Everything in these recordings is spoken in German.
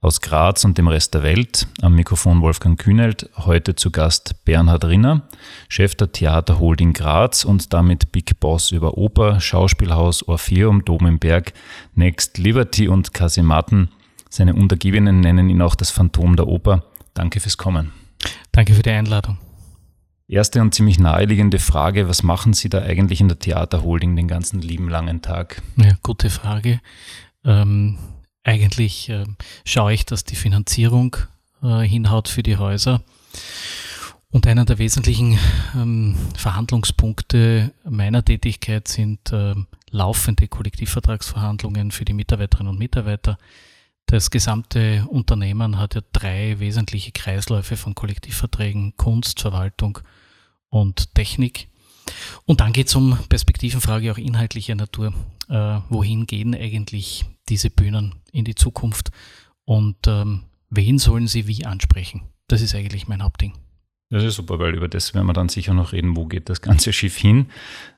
aus Graz und dem Rest der Welt. Am Mikrofon Wolfgang Kühnelt, heute zu Gast Bernhard Rinner, Chef der Theater Holding Graz und damit Big Boss über Oper, Schauspielhaus, Orpheum, Dom im Berg, Next, Liberty und Kasematten. Seine Untergebenen nennen ihn auch das Phantom der Oper. Danke fürs Kommen. Danke für die Einladung. Erste und ziemlich naheliegende Frage, was machen Sie da eigentlich in der Theaterholding den ganzen lieben langen Tag? Ja, gute Frage. Ähm, eigentlich äh, schaue ich, dass die Finanzierung äh, hinhaut für die Häuser. Und einer der wesentlichen ähm, Verhandlungspunkte meiner Tätigkeit sind äh, laufende Kollektivvertragsverhandlungen für die Mitarbeiterinnen und Mitarbeiter. Das gesamte Unternehmen hat ja drei wesentliche Kreisläufe von Kollektivverträgen, Kunst, Verwaltung und Technik. Und dann geht es um Perspektivenfrage auch inhaltlicher Natur. Äh, wohin gehen eigentlich diese Bühnen in die Zukunft und ähm, wen sollen sie wie ansprechen? Das ist eigentlich mein Hauptding. Das ist super, weil über das werden wir dann sicher noch reden, wo geht das ganze Schiff hin.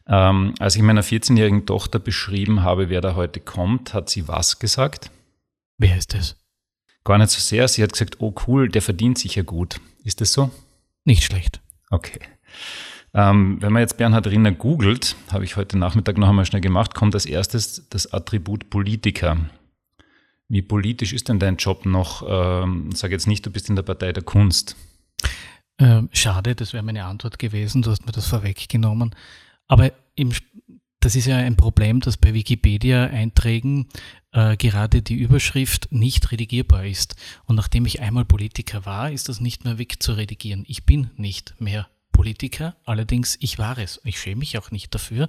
Ähm, als ich meiner 14-jährigen Tochter beschrieben habe, wer da heute kommt, hat sie was gesagt? Wer ist das? Gar nicht so sehr. Sie hat gesagt, oh cool, der verdient sicher gut. Ist das so? Nicht schlecht. Okay. Ähm, wenn man jetzt Bernhard Rinner googelt, habe ich heute Nachmittag noch einmal schnell gemacht, kommt als erstes das Attribut Politiker. Wie politisch ist denn dein Job noch? Ähm, sag jetzt nicht, du bist in der Partei der Kunst. Ähm, schade, das wäre meine Antwort gewesen. Du hast mir das vorweggenommen. Aber im, das ist ja ein Problem, dass bei Wikipedia-Einträgen äh, gerade die Überschrift nicht redigierbar ist. Und nachdem ich einmal Politiker war, ist das nicht mehr wegzuredigieren. Ich bin nicht mehr Politiker, allerdings ich war es. Ich schäme mich auch nicht dafür,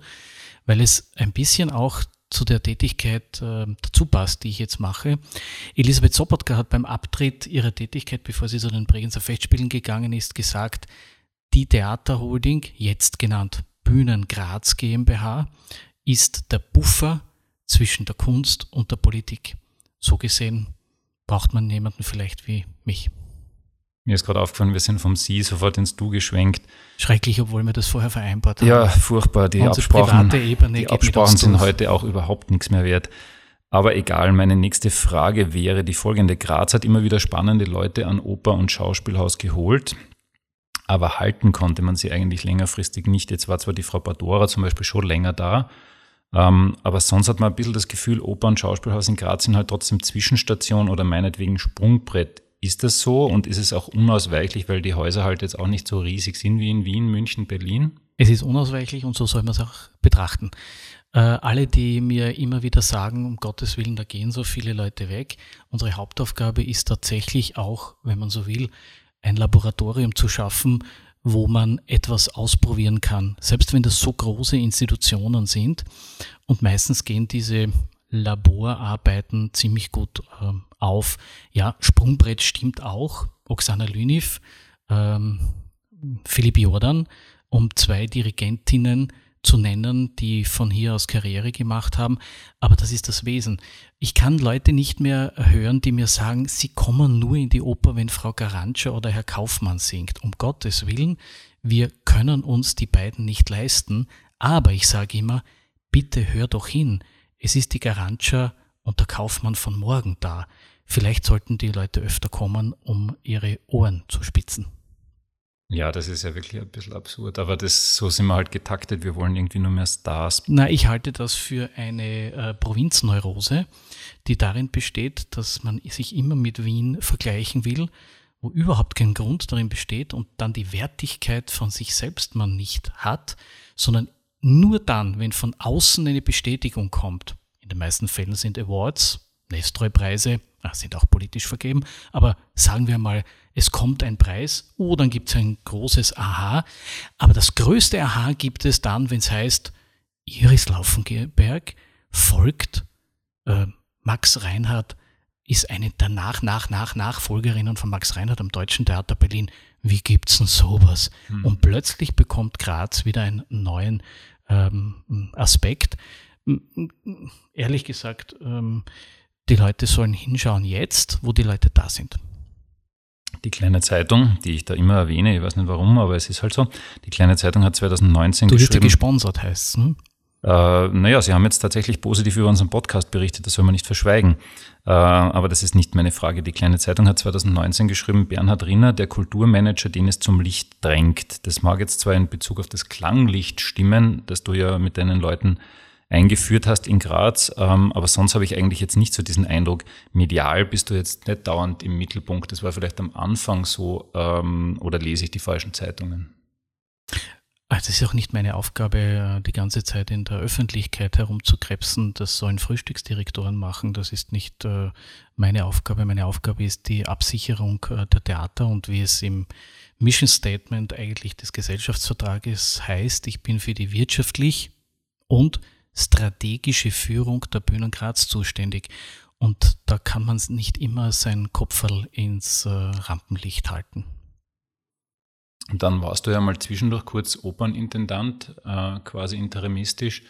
weil es ein bisschen auch zu der Tätigkeit äh, dazu passt, die ich jetzt mache. Elisabeth Sobotka hat beim Abtritt ihrer Tätigkeit, bevor sie zu den Bregenzer Festspielen gegangen ist, gesagt, die Theaterholding, jetzt genannt Bühnen Graz GmbH, ist der Buffer zwischen der Kunst und der Politik. So gesehen braucht man jemanden vielleicht wie mich. Mir ist gerade aufgefallen, wir sind vom Sie sofort ins Du geschwenkt. Schrecklich, obwohl wir das vorher vereinbart haben. Ja, furchtbar. Die Unsere Absprachen, die Absprachen sind heute auch überhaupt nichts mehr wert. Aber egal, meine nächste Frage wäre die folgende. Graz hat immer wieder spannende Leute an Oper und Schauspielhaus geholt, aber halten konnte man sie eigentlich längerfristig nicht. Jetzt war zwar die Frau Badora zum Beispiel schon länger da, ähm, aber sonst hat man ein bisschen das Gefühl, Oper und Schauspielhaus in Graz sind halt trotzdem Zwischenstation oder meinetwegen Sprungbrett. Ist das so und ist es auch unausweichlich, weil die Häuser halt jetzt auch nicht so riesig sind wie in Wien, München, Berlin? Es ist unausweichlich und so soll man es auch betrachten. Äh, alle, die mir immer wieder sagen, um Gottes Willen, da gehen so viele Leute weg. Unsere Hauptaufgabe ist tatsächlich auch, wenn man so will, ein Laboratorium zu schaffen, wo man etwas ausprobieren kann. Selbst wenn das so große Institutionen sind. Und meistens gehen diese Laborarbeiten ziemlich gut ähm, auf. Ja, Sprungbrett stimmt auch. Oksana Lyniv, ähm, Philipp Jordan, um zwei Dirigentinnen zu nennen, die von hier aus Karriere gemacht haben. Aber das ist das Wesen. Ich kann Leute nicht mehr hören, die mir sagen, sie kommen nur in die Oper, wenn Frau Garantscher oder Herr Kaufmann singt. Um Gottes Willen, wir können uns die beiden nicht leisten. Aber ich sage immer, bitte hör doch hin. Es ist die Garantscher und der Kaufmann von morgen da. Vielleicht sollten die Leute öfter kommen, um ihre Ohren zu spitzen. Ja, das ist ja wirklich ein bisschen absurd, aber das, so sind wir halt getaktet. Wir wollen irgendwie nur mehr Stars. Na, ich halte das für eine äh, Provinzneurose, die darin besteht, dass man sich immer mit Wien vergleichen will, wo überhaupt kein Grund darin besteht und dann die Wertigkeit von sich selbst man nicht hat, sondern nur dann, wenn von außen eine Bestätigung kommt. In den meisten Fällen sind Awards, Nestroy-Preise, sind auch politisch vergeben, aber sagen wir mal, es kommt ein Preis, oh, dann gibt es ein großes Aha. Aber das größte Aha gibt es dann, wenn es heißt, Iris Laufenberg folgt äh, Max Reinhardt ist eine der nach, nach, nach Nachfolgerinnen von Max Reinhardt am Deutschen Theater Berlin. Wie gibt's denn sowas? Mhm. Und plötzlich bekommt Graz wieder einen neuen ähm, Aspekt. Ehrlich gesagt, ähm, die Leute sollen hinschauen jetzt, wo die Leute da sind. Die kleine Zeitung, die ich da immer erwähne, ich weiß nicht warum, aber es ist halt so. Die kleine Zeitung hat 2019 du geschrieben. Du gesponsert heißt hm? Äh, naja, Sie haben jetzt tatsächlich positiv über unseren Podcast berichtet, das soll man nicht verschweigen. Äh, aber das ist nicht meine Frage. Die kleine Zeitung hat 2019 geschrieben, Bernhard Rinner, der Kulturmanager, den es zum Licht drängt. Das mag jetzt zwar in Bezug auf das Klanglicht stimmen, das du ja mit deinen Leuten eingeführt hast in Graz. Ähm, aber sonst habe ich eigentlich jetzt nicht so diesen Eindruck, medial bist du jetzt nicht dauernd im Mittelpunkt. Das war vielleicht am Anfang so ähm, oder lese ich die falschen Zeitungen? Es ist auch nicht meine Aufgabe, die ganze Zeit in der Öffentlichkeit herumzukrebsen. Das sollen Frühstücksdirektoren machen. Das ist nicht äh, meine Aufgabe. Meine Aufgabe ist die Absicherung äh, der Theater und wie es im Mission Statement eigentlich des Gesellschaftsvertrages heißt, ich bin für die wirtschaftlich und strategische Führung der Bühnen Graz zuständig. Und da kann man nicht immer sein Kopferl ins äh, Rampenlicht halten. Und dann warst du ja mal zwischendurch kurz Opernintendant, äh, quasi interimistisch.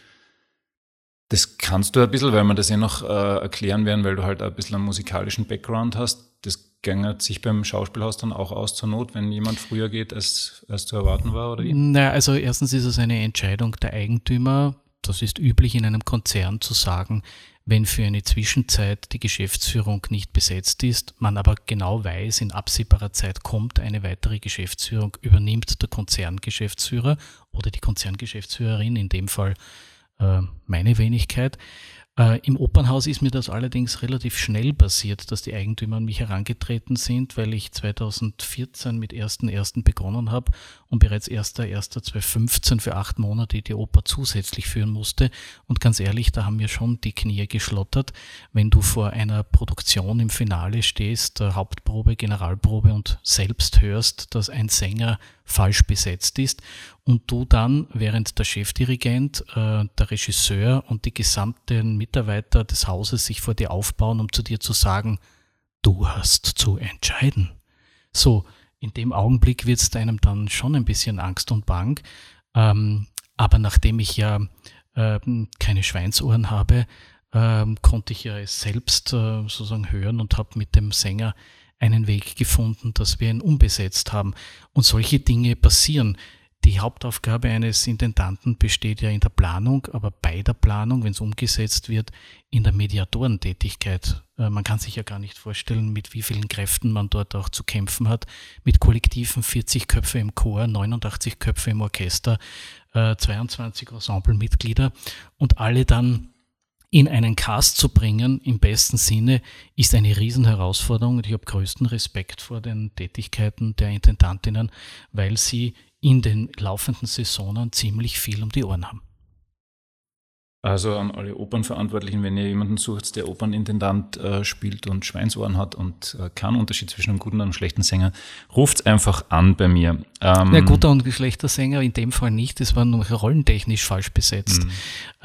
Das kannst du ein bisschen, weil wir das ja noch äh, erklären werden, weil du halt ein bisschen einen musikalischen Background hast. Das gängert sich beim Schauspielhaus dann auch aus zur Not, wenn jemand früher geht, als, als zu erwarten war, oder? Naja, also erstens ist es eine Entscheidung der Eigentümer, das ist üblich in einem Konzern zu sagen, wenn für eine Zwischenzeit die Geschäftsführung nicht besetzt ist, man aber genau weiß, in absehbarer Zeit kommt eine weitere Geschäftsführung, übernimmt der Konzerngeschäftsführer oder die Konzerngeschäftsführerin, in dem Fall äh, meine Wenigkeit, äh, Im Opernhaus ist mir das allerdings relativ schnell passiert, dass die Eigentümer an mich herangetreten sind, weil ich 2014 mit 1.1. begonnen habe und bereits 1.1.2015 für acht Monate die Oper zusätzlich führen musste. Und ganz ehrlich, da haben mir schon die Knie geschlottert, wenn du vor einer Produktion im Finale stehst, Hauptprobe, Generalprobe und selbst hörst, dass ein Sänger falsch besetzt ist und du dann, während der Chefdirigent, äh, der Regisseur und die gesamten Mitarbeiter des Hauses sich vor dir aufbauen, um zu dir zu sagen, du hast zu entscheiden. So, in dem Augenblick wird es einem dann schon ein bisschen Angst und Bang. Ähm, aber nachdem ich ja äh, keine Schweinsohren habe, äh, konnte ich ja es selbst äh, sozusagen hören und habe mit dem Sänger einen Weg gefunden, dass wir ihn umbesetzt haben. Und solche Dinge passieren. Die Hauptaufgabe eines Intendanten besteht ja in der Planung, aber bei der Planung, wenn es umgesetzt wird, in der Mediatorentätigkeit. Äh, man kann sich ja gar nicht vorstellen, mit wie vielen Kräften man dort auch zu kämpfen hat. Mit Kollektiven 40 Köpfe im Chor, 89 Köpfe im Orchester, 22 äh, Ensemblemitglieder und alle dann in einen Cast zu bringen, im besten Sinne, ist eine Riesenherausforderung und ich habe größten Respekt vor den Tätigkeiten der Intendantinnen, weil sie in den laufenden Saisonen ziemlich viel um die Ohren haben. Also an alle Opernverantwortlichen, wenn ihr jemanden sucht, der Opernintendant äh, spielt und Schweinsohren hat und äh, keinen Unterschied zwischen einem guten und einem schlechten Sänger, ruft einfach an bei mir. Ähm, ja, guter und schlechter Sänger in dem Fall nicht, das war nur rollentechnisch falsch besetzt. Mhm.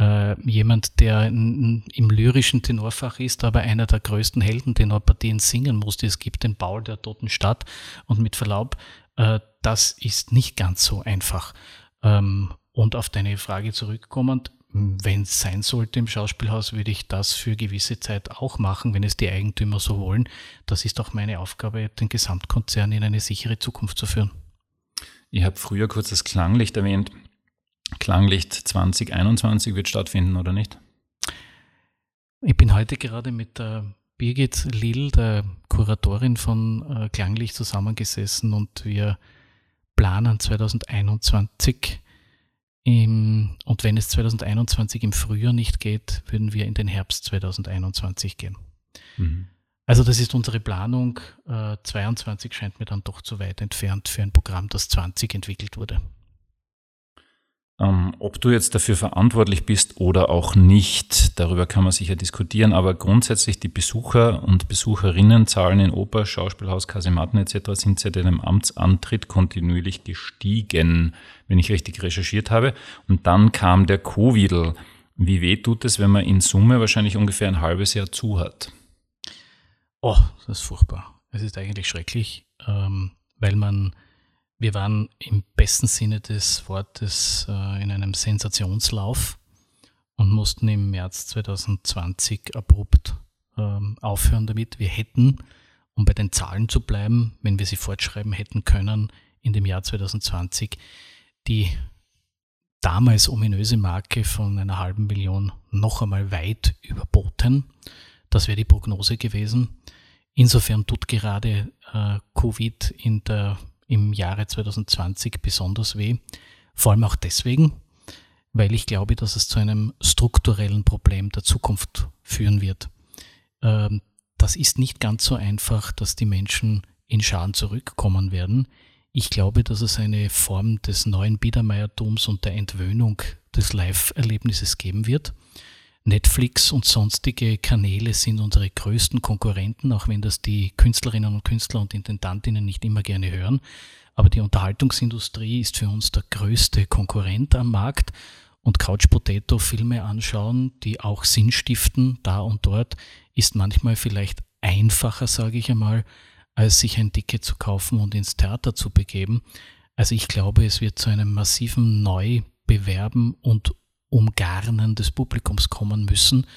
Äh, jemand, der im lyrischen Tenorfach ist, aber einer der größten Heldentenorpartien singen musste. Es gibt den Baul der Toten Stadt und mit Verlaub, äh, das ist nicht ganz so einfach. Ähm, und auf deine Frage zurückkommend, wenn es sein sollte im Schauspielhaus, würde ich das für gewisse Zeit auch machen, wenn es die Eigentümer so wollen. Das ist auch meine Aufgabe, den Gesamtkonzern in eine sichere Zukunft zu führen. Ich habe früher kurz das Klanglicht erwähnt. Klanglicht 2021 wird stattfinden, oder nicht? Ich bin heute gerade mit der Birgit Lill, der Kuratorin von äh, Klanglicht, zusammengesessen und wir planen 2021 im, und wenn es 2021 im Frühjahr nicht geht, würden wir in den Herbst 2021 gehen. Mhm. Also das ist unsere Planung. Äh, 22 scheint mir dann doch zu weit entfernt für ein Programm, das 20 entwickelt wurde. Ähm, ob du jetzt dafür verantwortlich bist oder auch nicht, darüber kann man sicher diskutieren, aber grundsätzlich die Besucher und Besucherinnenzahlen in Oper, Schauspielhaus, Kasematten etc. sind seit deinem Amtsantritt kontinuierlich gestiegen, wenn ich richtig recherchiert habe. Und dann kam der Covid. Wie weh tut es, wenn man in Summe wahrscheinlich ungefähr ein halbes Jahr zu hat? Oh, das ist furchtbar. Es ist eigentlich schrecklich, ähm, weil man, wir waren im besten Sinne des Wortes äh, in einem Sensationslauf und mussten im März 2020 abrupt ähm, aufhören damit. Wir hätten, um bei den Zahlen zu bleiben, wenn wir sie fortschreiben hätten können, in dem Jahr 2020 die damals ominöse Marke von einer halben Million noch einmal weit überboten. Das wäre die Prognose gewesen. Insofern tut gerade äh, Covid in der, im Jahre 2020 besonders weh. Vor allem auch deswegen, weil ich glaube, dass es zu einem strukturellen Problem der Zukunft führen wird. Ähm, das ist nicht ganz so einfach, dass die Menschen in Scharen zurückkommen werden. Ich glaube, dass es eine Form des neuen Biedermeiertums und der Entwöhnung des Live-Erlebnisses geben wird. Netflix und sonstige Kanäle sind unsere größten Konkurrenten, auch wenn das die Künstlerinnen und Künstler und Intendantinnen nicht immer gerne hören. Aber die Unterhaltungsindustrie ist für uns der größte Konkurrent am Markt und Couch Potato Filme anschauen, die auch Sinn stiften, da und dort, ist manchmal vielleicht einfacher, sage ich einmal, als sich ein Ticket zu kaufen und ins Theater zu begeben. Also ich glaube, es wird zu einem massiven Neubewerben und Umgarnen des Publikums kommen müssen,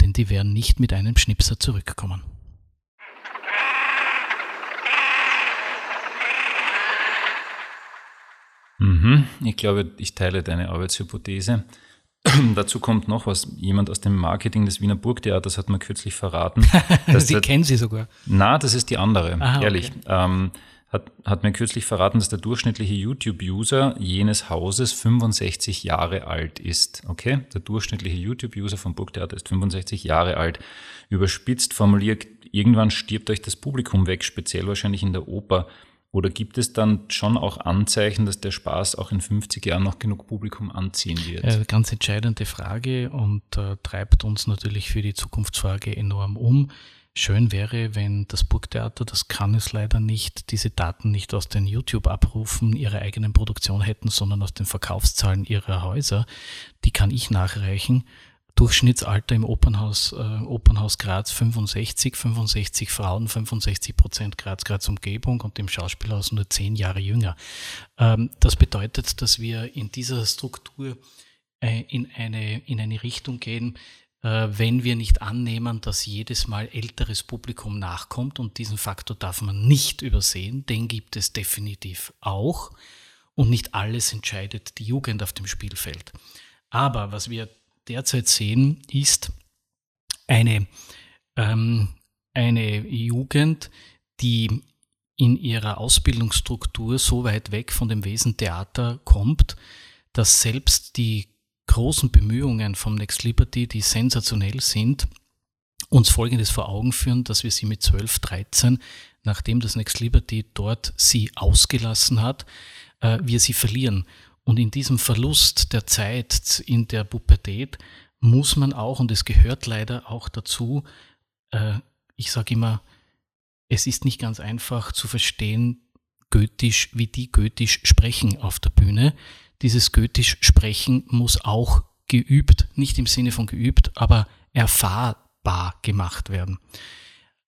denn die werden nicht mit einem Schnipser zurückkommen. Mhm. Ich glaube, ich teile deine Arbeitshypothese. Dazu kommt noch was. Jemand aus dem Marketing des Wiener Burgtheaters hat mir kürzlich verraten. Sie kennen sie sogar. Na, das ist die andere, Aha, ehrlich. Okay. Ähm, hat, hat mir kürzlich verraten, dass der durchschnittliche YouTube-User jenes Hauses 65 Jahre alt ist. Okay? Der durchschnittliche YouTube-User vom Burgtheater ist 65 Jahre alt. Überspitzt formuliert, irgendwann stirbt euch das Publikum weg, speziell wahrscheinlich in der Oper. Oder gibt es dann schon auch Anzeichen, dass der Spaß auch in 50 Jahren noch genug Publikum anziehen wird? Äh, ganz entscheidende Frage und äh, treibt uns natürlich für die Zukunftsfrage enorm um. Schön wäre, wenn das Burgtheater, das kann es leider nicht, diese Daten nicht aus den YouTube-Abrufen ihrer eigenen Produktion hätten, sondern aus den Verkaufszahlen ihrer Häuser. Die kann ich nachreichen. Durchschnittsalter im Opernhaus, äh, Opernhaus Graz 65, 65 Frauen, 65 Prozent Graz, Graz Umgebung und im Schauspielhaus nur 10 Jahre jünger. Ähm, das bedeutet, dass wir in dieser Struktur äh, in, eine, in eine Richtung gehen, wenn wir nicht annehmen, dass jedes Mal älteres Publikum nachkommt. Und diesen Faktor darf man nicht übersehen, den gibt es definitiv auch. Und nicht alles entscheidet die Jugend auf dem Spielfeld. Aber was wir derzeit sehen, ist eine, ähm, eine Jugend, die in ihrer Ausbildungsstruktur so weit weg von dem Wesen Theater kommt, dass selbst die großen Bemühungen vom Next Liberty, die sensationell sind, uns Folgendes vor Augen führen, dass wir sie mit 12, 13, nachdem das Next Liberty dort sie ausgelassen hat, äh, wir sie verlieren. Und in diesem Verlust der Zeit in der Pubertät muss man auch, und es gehört leider auch dazu, äh, ich sage immer, es ist nicht ganz einfach zu verstehen, Goethisch, wie die Goethisch sprechen auf der Bühne dieses Goethisch sprechen muss auch geübt, nicht im Sinne von geübt, aber erfahrbar gemacht werden.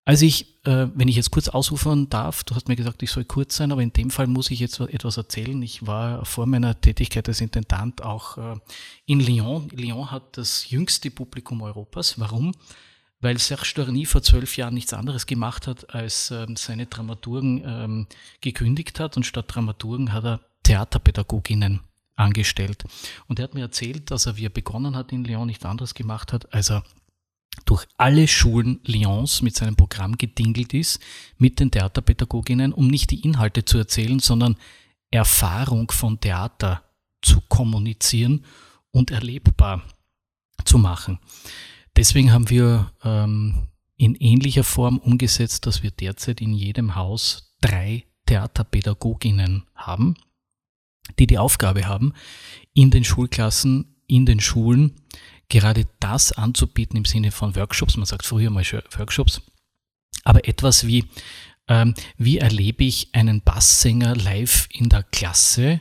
Also ich, äh, wenn ich jetzt kurz ausufern darf, du hast mir gesagt, ich soll kurz sein, aber in dem Fall muss ich jetzt etwas erzählen. Ich war vor meiner Tätigkeit als Intendant auch äh, in Lyon. Lyon hat das jüngste Publikum Europas. Warum? Weil Serge Dorny vor zwölf Jahren nichts anderes gemacht hat, als ähm, seine Dramaturgen ähm, gekündigt hat und statt Dramaturgen hat er Theaterpädagoginnen angestellt. Und er hat mir erzählt, dass er, wie er begonnen hat in Lyon, nichts anderes gemacht hat, als er durch alle Schulen Lyons mit seinem Programm gedingelt ist, mit den Theaterpädagoginnen, um nicht die Inhalte zu erzählen, sondern Erfahrung von Theater zu kommunizieren und erlebbar zu machen. Deswegen haben wir ähm, in ähnlicher Form umgesetzt, dass wir derzeit in jedem Haus drei Theaterpädagoginnen haben die die Aufgabe haben, in den Schulklassen, in den Schulen gerade das anzubieten im Sinne von Workshops. Man sagt früher mal Workshops, aber etwas wie, ähm, wie erlebe ich einen Basssänger live in der Klasse?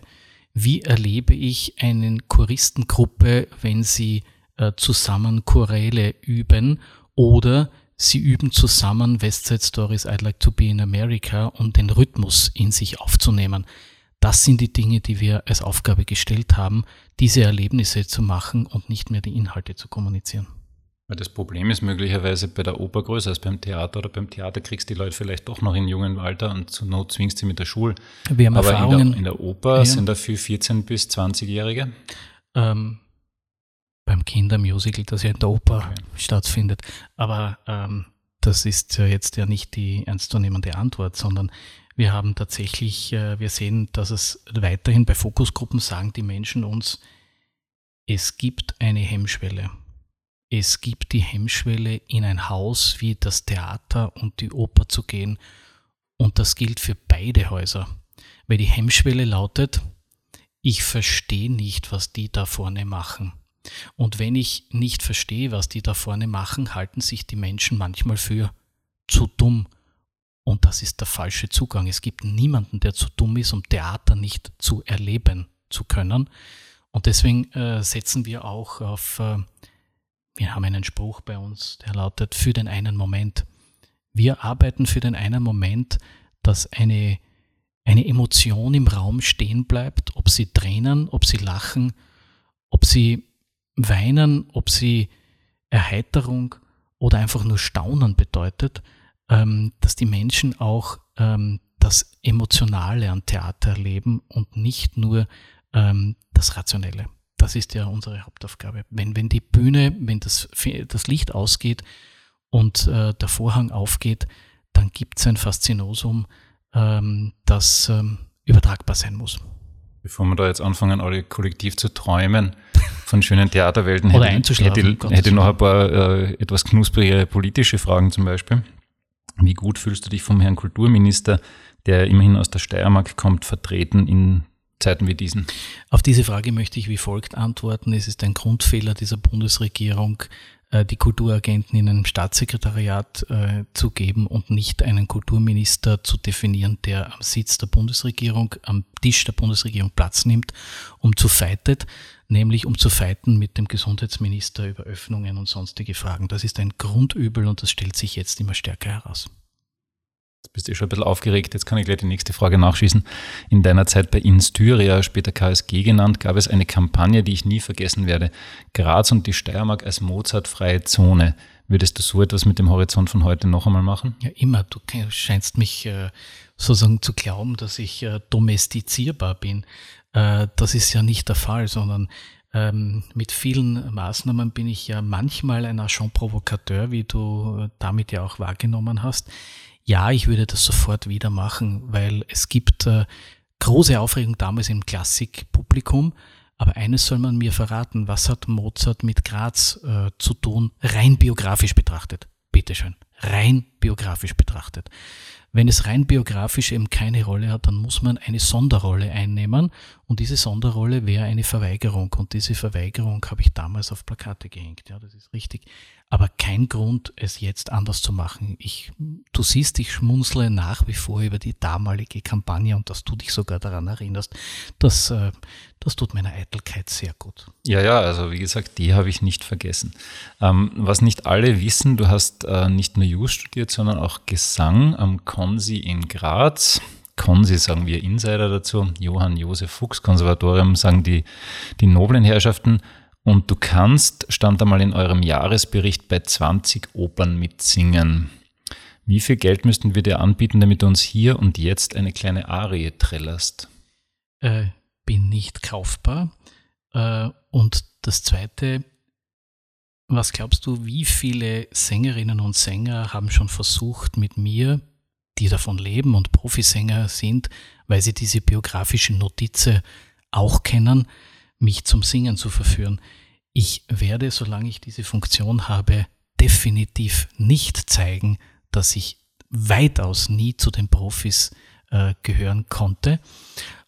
Wie erlebe ich eine Choristengruppe, wenn sie äh, zusammen Choräle üben? Oder sie üben zusammen West Side Stories I'd Like to Be in America, um den Rhythmus in sich aufzunehmen. Das sind die Dinge, die wir als Aufgabe gestellt haben, diese Erlebnisse zu machen und nicht mehr die Inhalte zu kommunizieren. Weil das Problem ist möglicherweise bei der Oper größer als beim Theater oder beim Theater kriegst du die Leute vielleicht doch noch in jungem Alter und zur Not zwingst sie mit der Schule. Wir haben Aber Erfahrungen. in der, in der Oper Ja. sind dafür 14- bis 20-Jährige. ähm, beim Kindermusical, das ja in der Oper Okay. stattfindet. Aber ähm, das ist ja jetzt ja nicht die ernstzunehmende Antwort, sondern wir haben tatsächlich, äh, wir sehen, dass es weiterhin bei Fokusgruppen sagen die Menschen uns, es gibt eine Hemmschwelle. Es gibt die Hemmschwelle, in ein Haus wie das Theater und die Oper zu gehen. Und das gilt für beide Häuser. Weil die Hemmschwelle lautet, ich verstehe nicht, was die da vorne machen. Und wenn ich nicht verstehe, was die da vorne machen, halten sich die Menschen manchmal für zu dumm. Und das ist der falsche Zugang. Es gibt niemanden, der zu dumm ist, um Theater nicht zu erleben zu können. Und deswegen äh, setzen wir auch auf, äh, wir haben einen Spruch bei uns, der lautet, für den einen Moment. Wir arbeiten für den einen Moment, dass eine, eine Emotion im Raum stehen bleibt, ob sie Tränen, ob sie lachen, ob sie weinen, ob sie Erheiterung oder einfach nur Staunen bedeutet, ähm, dass die Menschen auch ähm, das Emotionale an Theater erleben und nicht nur ähm, das Rationelle. Das ist ja unsere Hauptaufgabe. Wenn, wenn die Bühne, wenn das, das Licht ausgeht und äh, der Vorhang aufgeht, dann gibt es ein Faszinosum, ähm, das ähm, übertragbar sein muss. Bevor wir da jetzt anfangen, alle kollektiv zu träumen von schönen Theaterwelten, hätte, hätte, hätte ich noch ein paar äh, etwas knusprige politische Fragen zum Beispiel. Wie gut fühlst du dich vom Herrn Kulturminister, der immerhin aus der Steiermark kommt, vertreten in Zeiten wie diesen? Auf diese Frage möchte ich wie folgt antworten. Es ist ein Grundfehler dieser Bundesregierung, äh, die Kulturagenten in einem Staatssekretariat äh, zu geben und nicht einen Kulturminister zu definieren, der am Sitz der Bundesregierung, am Tisch der Bundesregierung Platz nimmt, um zu fightet, nämlich um zu fighten mit dem Gesundheitsminister über Öffnungen und sonstige Fragen. Das ist ein Grundübel und das stellt sich jetzt immer stärker heraus. Jetzt bist du eh schon ein bisschen aufgeregt, jetzt kann ich gleich die nächste Frage nachschießen. In deiner Zeit bei Instyria, später KSG genannt, gab es eine Kampagne, die ich nie vergessen werde. Graz und die Steiermark als Mozartfreie Zone. Würdest du so etwas mit dem Horizont von heute noch einmal machen? Ja, immer. Du scheinst mich äh, sozusagen zu glauben, dass ich äh, domestizierbar bin. Äh, das ist ja nicht der Fall, sondern ähm, mit vielen Maßnahmen bin ich ja manchmal ein Agent Provocateur, wie du äh, damit ja auch wahrgenommen hast. Ja, ich würde das sofort wieder machen, weil es gibt äh, große Aufregung damals im Klassikpublikum. Aber eines soll man mir verraten, was hat Mozart mit Graz äh, zu tun, rein biografisch betrachtet? Bitteschön, rein biografisch betrachtet. Wenn es rein biografisch eben keine Rolle hat, dann muss man eine Sonderrolle einnehmen und diese Sonderrolle wäre eine Verweigerung und diese Verweigerung habe ich damals auf Plakate gehängt, ja, das ist richtig. Aber kein Grund, es jetzt anders zu machen. Ich, du siehst, ich schmunzle nach wie vor über die damalige Kampagne und dass du dich sogar daran erinnerst, das, äh, das tut meiner Eitelkeit sehr gut. Ja, ja, also wie gesagt, die habe ich nicht vergessen. Ähm, was nicht alle wissen, du hast äh, nicht nur Jus studiert, sondern auch Gesang am Konsi in Graz. Konsi sagen wir Insider dazu, Johann Josef Fuchs Konservatorium sagen die, die noblen Herrschaften. Und du kannst, stand einmal in eurem Jahresbericht, bei 20 Opern mitsingen. Wie viel Geld müssten wir dir anbieten, damit du uns hier und jetzt eine kleine Arie trillerst? Äh, bin nicht kaufbar. Äh, und das Zweite, was glaubst du, wie viele Sängerinnen und Sänger haben schon versucht, mit mir, die davon leben und Profisänger sind, weil sie diese biografischen Notizen auch kennen, mich zum Singen zu verführen? Ich werde, solange ich diese Funktion habe, definitiv nicht zeigen, dass ich weitaus nie zu den Profis äh, gehören konnte.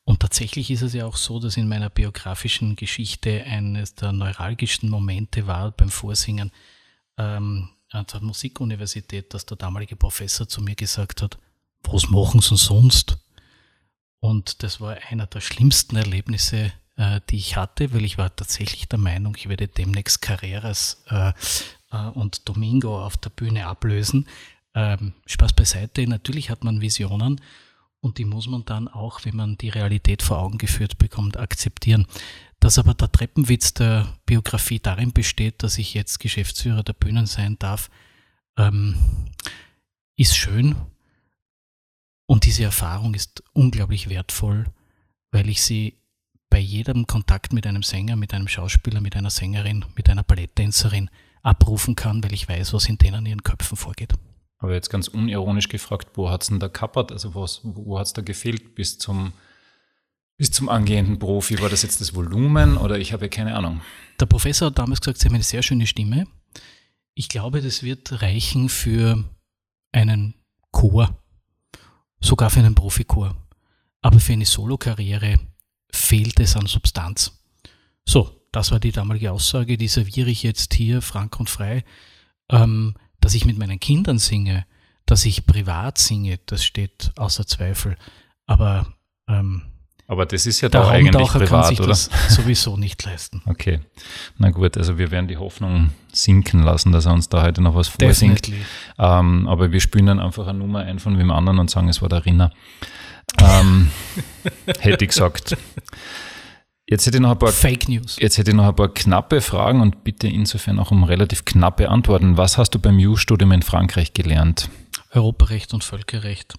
Und tatsächlich ist es ja auch so, dass in meiner biografischen Geschichte eines der neuralgischsten Momente war beim Vorsingen ähm, an der Musikuniversität, dass der damalige Professor zu mir gesagt hat, was machen sie sonst? Und das war einer der schlimmsten Erlebnisse, äh, die ich hatte, weil ich war tatsächlich der Meinung, ich werde demnächst Carreras äh, äh, und Domingo auf der Bühne ablösen. Ähm, Spaß beiseite, natürlich hat man Visionen und die muss man dann auch, wenn man die Realität vor Augen geführt bekommt, akzeptieren. Dass aber der Treppenwitz der Biografie darin besteht, dass ich jetzt Geschäftsführer der Bühnen sein darf, ähm, ist schön. Und diese Erfahrung ist unglaublich wertvoll, weil ich sie bei jedem Kontakt mit einem Sänger, mit einem Schauspieler, mit einer Sängerin, mit einer Balletttänzerin abrufen kann, weil ich weiß, was in denen ihren Köpfen vorgeht. Aber jetzt ganz unironisch gefragt, wo hat es denn da kappert? Also was, wo hat es da gefehlt bis zum, bis zum angehenden Profi? War das jetzt das Volumen oder ich habe ja keine Ahnung? Der Professor hat damals gesagt, Sie haben eine sehr schöne Stimme. Ich glaube, das wird reichen für einen Chor, sogar für einen Profichor. Aber für eine Solokarriere fehlt es an Substanz. So, das war die damalige Aussage, die serviere ich jetzt hier frank und frei. Ähm, dass ich mit meinen Kindern singe, dass ich privat singe, das steht außer Zweifel. Aber ähm, aber das ist ja doch eigentlich privat, kann sich oder? Das sowieso nicht leisten. Okay, na gut, also wir werden die Hoffnung sinken lassen, dass er uns da heute noch was vorsingt. Ähm, aber wir spielen dann einfach eine Nummer ein von wem anderen und sagen, es war der Rinner. Ähm, hätte ich gesagt. Jetzt hätte ich noch ein paar Fake News. Jetzt hätte ich noch ein paar knappe Fragen und bitte insofern auch um relativ knappe Antworten. Was hast du beim EU-Studium in Frankreich gelernt? Europarecht und Völkerrecht.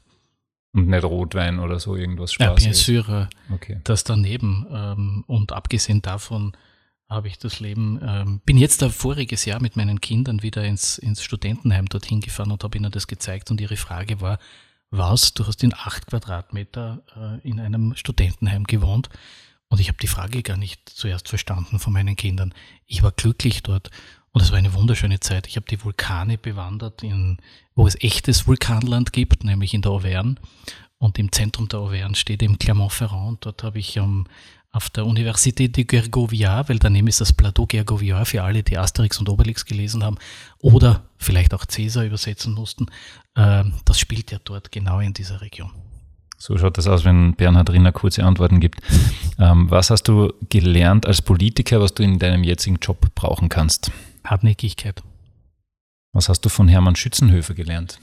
Und nicht Rotwein oder so irgendwas Spaß. Ja, sûr, okay. das daneben. Ähm, und abgesehen davon habe ich das Leben, ähm, bin jetzt da voriges Jahr mit meinen Kindern wieder ins, ins Studentenheim dorthin gefahren und habe ihnen das gezeigt und ihre Frage war, was, du hast in acht Quadratmeter äh, in einem Studentenheim gewohnt und ich habe die Frage gar nicht zuerst verstanden von meinen Kindern. Ich war glücklich dort und es war eine wunderschöne Zeit. Ich habe die Vulkane bewandert, in, wo es echtes Vulkanland gibt, nämlich in der Auvergne. Und im Zentrum der Auvergne steht eben Clermont-Ferrand. Dort habe ich um, auf der Université de Gergovia, weil daneben ist das Plateau Gergovia für alle, die Asterix und Obelix gelesen haben oder vielleicht auch Caesar übersetzen mussten, äh, das spielt ja dort genau in dieser Region. So schaut das aus, wenn Bernhard Rinner kurze Antworten gibt. Ähm, was hast du gelernt als Politiker, was du in deinem jetzigen Job brauchen kannst? Hartnäckigkeit. Was hast du von Hermann Schützenhöfer gelernt?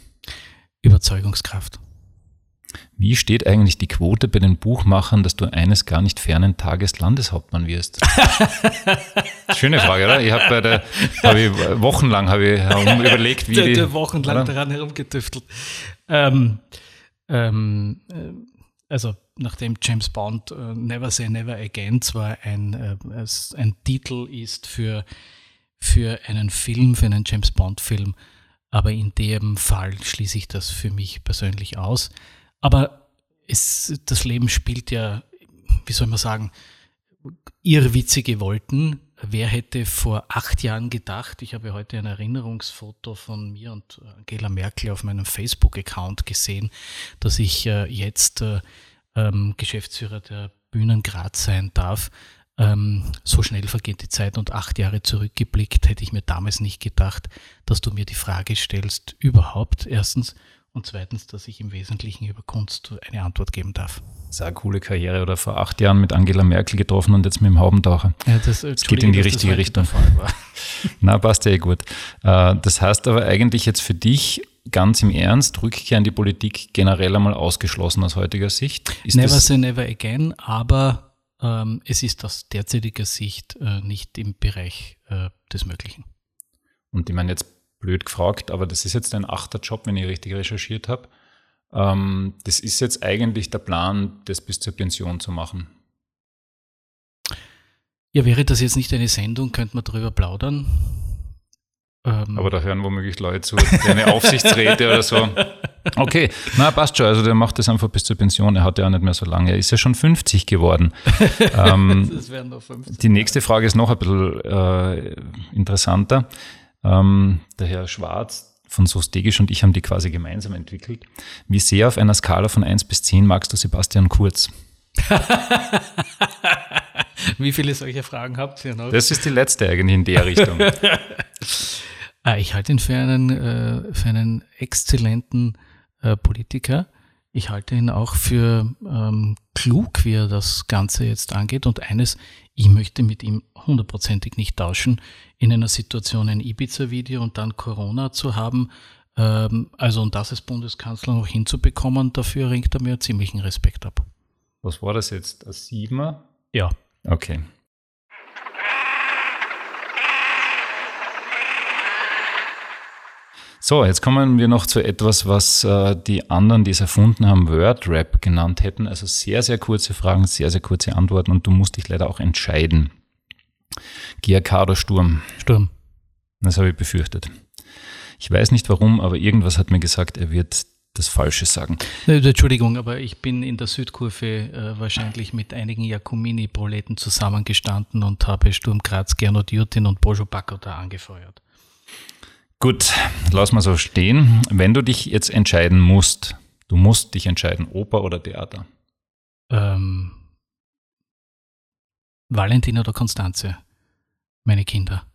Überzeugungskraft. Wie steht eigentlich die Quote bei den Buchmachern, dass du eines gar nicht fernen Tages Landeshauptmann wirst? Schöne Frage, oder? Ich habe bei der, hab ich, wochenlang habe ich überlegt, wie der, der wochenlang oder? daran herumgetüftelt. Ähm, ähm, äh, also nachdem James Bond äh, Never Say Never Again zwar ein, äh, ein Titel ist für, für einen Film, für einen James Bond-Film, aber in dem Fall schließe ich das für mich persönlich aus. Aber es, das Leben spielt ja, wie soll man sagen, irrwitzige Wolken wer hätte vor acht Jahren gedacht, ich habe heute ein Erinnerungsfoto von mir und Angela Merkel auf meinem Facebook-Account gesehen, dass ich äh, jetzt äh, ähm, Geschäftsführer der Bühnen Graz sein darf. Ähm, so schnell vergeht die Zeit und acht Jahre zurückgeblickt hätte ich mir damals nicht gedacht, dass du mir die Frage stellst, überhaupt erstens und zweitens, dass ich im Wesentlichen über Kunst eine Antwort geben darf. Eine coole Karriere oder vor acht Jahren mit Angela Merkel getroffen und jetzt mit dem Haubentaucher. Ja, das, das geht in die richtige Richtung. Na, passt ja eh gut. Äh, das heißt aber eigentlich jetzt für dich ganz im Ernst, Rückkehr in die Politik generell einmal ausgeschlossen aus heutiger Sicht? Ist never say never again, aber ähm, es ist aus derzeitiger Sicht äh, nicht im Bereich äh, des Möglichen. Und ich meine, jetzt blöd gefragt, aber das ist jetzt ein achter Job, wenn ich richtig recherchiert habe. Ähm, das ist jetzt eigentlich der Plan, das bis zur Pension zu machen. Ja, wäre das jetzt nicht eine Sendung, könnte man darüber plaudern. Ähm aber da hören womöglich Leute zu, eine Aufsichtsräte oder so. Okay, na passt schon. Also der macht das einfach bis zur Pension. Er hat ja auch nicht mehr so lange. Er ist ja schon 50 geworden. ähm, das wären noch 50. Die nächste Frage ist noch ein bisschen äh, interessanter. Ähm, der Herr Schwarz von Sostegisch und ich haben die quasi gemeinsam entwickelt. Wie sehr auf einer Skala von 1 bis 10 magst du Sebastian Kurz? Wie viele solche Fragen habt ihr noch? Das ist die letzte eigentlich in der Richtung. Ah, ich halte ihn für einen, äh, für einen exzellenten äh, Politiker. Ich halte ihn auch für ähm, klug, wie er das Ganze jetzt angeht. Und eines, ich möchte mit ihm hundertprozentig nicht tauschen, in einer Situation ein Ibiza-Video und dann Corona zu haben. Ähm, also, und das als Bundeskanzler noch hinzubekommen, dafür ringt er mir ziemlichen Respekt ab. Was war das jetzt? Ein Siebener? Ja. Okay. So, jetzt kommen wir noch zu etwas, was äh, die anderen, die es erfunden haben, Word-Rap genannt hätten. Also sehr, sehr kurze Fragen, sehr, sehr kurze Antworten und du musst dich leider auch entscheiden. GRK oder Sturm? Sturm. Das habe ich befürchtet. Ich weiß nicht warum, aber irgendwas hat mir gesagt, er wird das Falsche sagen. Entschuldigung, aber ich bin in der Südkurve äh, wahrscheinlich mit einigen Jakumini-Proleten zusammengestanden und habe Sturm Graz, Gernot Jutin und Bojo Bakota angefeuert. Gut, lass mal so stehen. Wenn du dich jetzt entscheiden musst, du musst dich entscheiden, Oper oder Theater? Ähm, Valentin oder Konstanze? Meine Kinder.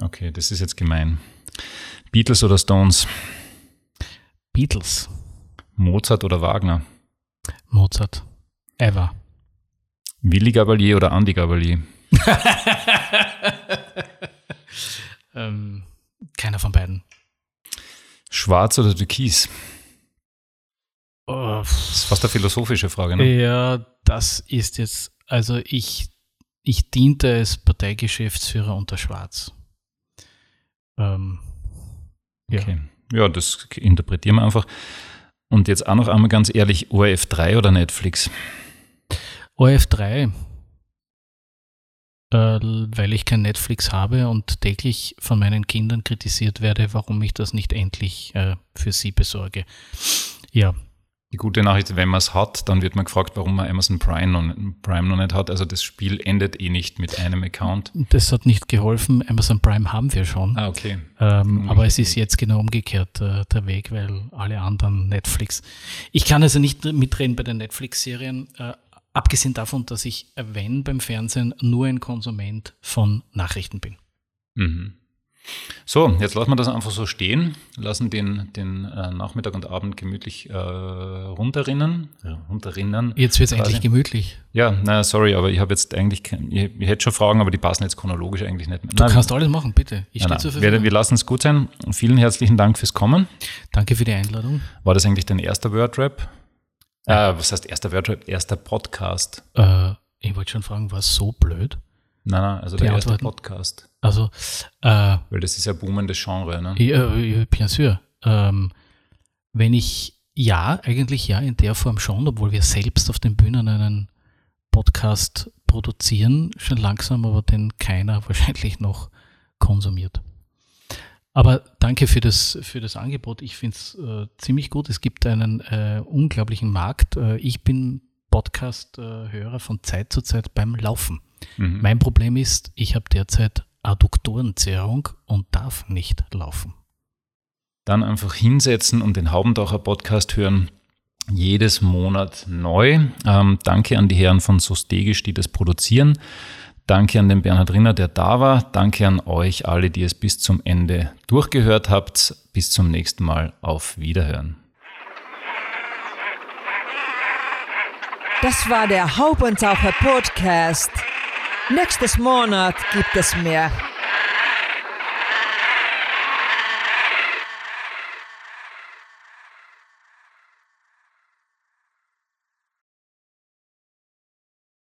Okay, das ist jetzt gemein. Beatles oder Stones? Beatles. Mozart oder Wagner? Mozart. Ever. Willi Gavalier oder Andy Gavalier? ähm, keiner von beiden. Schwarz oder Türkis? Oh, das ist fast eine philosophische Frage, ne? Ja, das ist jetzt, also ich, ich diente als Parteigeschäftsführer unter Schwarz. Ähm, ja. Okay. Ja, das interpretieren wir einfach. Und jetzt auch noch einmal ganz ehrlich, ORF 3 oder Netflix? ORF 3 äh, weil ich kein Netflix habe und täglich von meinen Kindern kritisiert werde, warum ich das nicht endlich äh, für sie besorge. Ja. Die gute Nachricht, wenn man es hat, dann wird man gefragt, warum man Amazon Prime noch, Prime noch nicht hat. Also das Spiel endet eh nicht mit einem Account. Das hat nicht geholfen. Amazon Prime haben wir schon. Ah, okay. Ähm, aber es ist jetzt genau umgekehrt äh, der Weg, weil alle anderen Netflix. Ich kann also nicht mitreden bei den Netflix-Serien. Äh, Abgesehen davon, dass ich, wenn beim Fernsehen, nur ein Konsument von Nachrichten bin. Mhm. So, jetzt lassen wir das einfach so stehen, lassen den, den äh, Nachmittag und Abend gemütlich äh, runterrinnen. Ja, runterrinnen jetzt wird es endlich gemütlich. Ja, na, sorry, aber ich habe jetzt eigentlich, ich, ich, hätte schon Fragen, aber die passen jetzt chronologisch eigentlich nicht mehr. Du nein, kannst alles machen, bitte. Ich stehe zur Verfügung. Wir, wir lassen es gut sein. Vielen herzlichen Dank fürs Kommen. Danke für die Einladung. War das eigentlich dein erster Wordrap? Äh, was heißt erster Wordrap? Erster Podcast. Äh, ich wollte schon fragen, war es so blöd? Nein, nein, also der erste Podcast. Also, äh, Weil das ist ja boomendes Genre, ne? Ja, ja bien sûr. Ähm, wenn ich, ja, eigentlich ja, in der Form schon, obwohl wir selbst auf den Bühnen einen Podcast produzieren, schon langsam, aber den keiner wahrscheinlich noch konsumiert. Aber danke für das, für das Angebot. Ich finde es äh, ziemlich gut. Es gibt einen äh, unglaublichen Markt. Äh, ich bin Podcast-Hörer von Zeit zu Zeit beim Laufen. Mhm. Mein Problem ist, ich habe derzeit Adduktorenzerrung und darf nicht laufen. Dann einfach hinsetzen und den Haubentaucher Podcast hören. Jedes Monat neu. Ähm, danke an die Herren von Sostegisch, die das produzieren. Danke an den Bernhard Rinner, der da war. Danke an euch alle, die es bis zum Ende durchgehört habt. Bis zum nächsten Mal. Auf Wiederhören. Das war der Haubentaucher Podcast. Nächstes Monat gibt es mehr.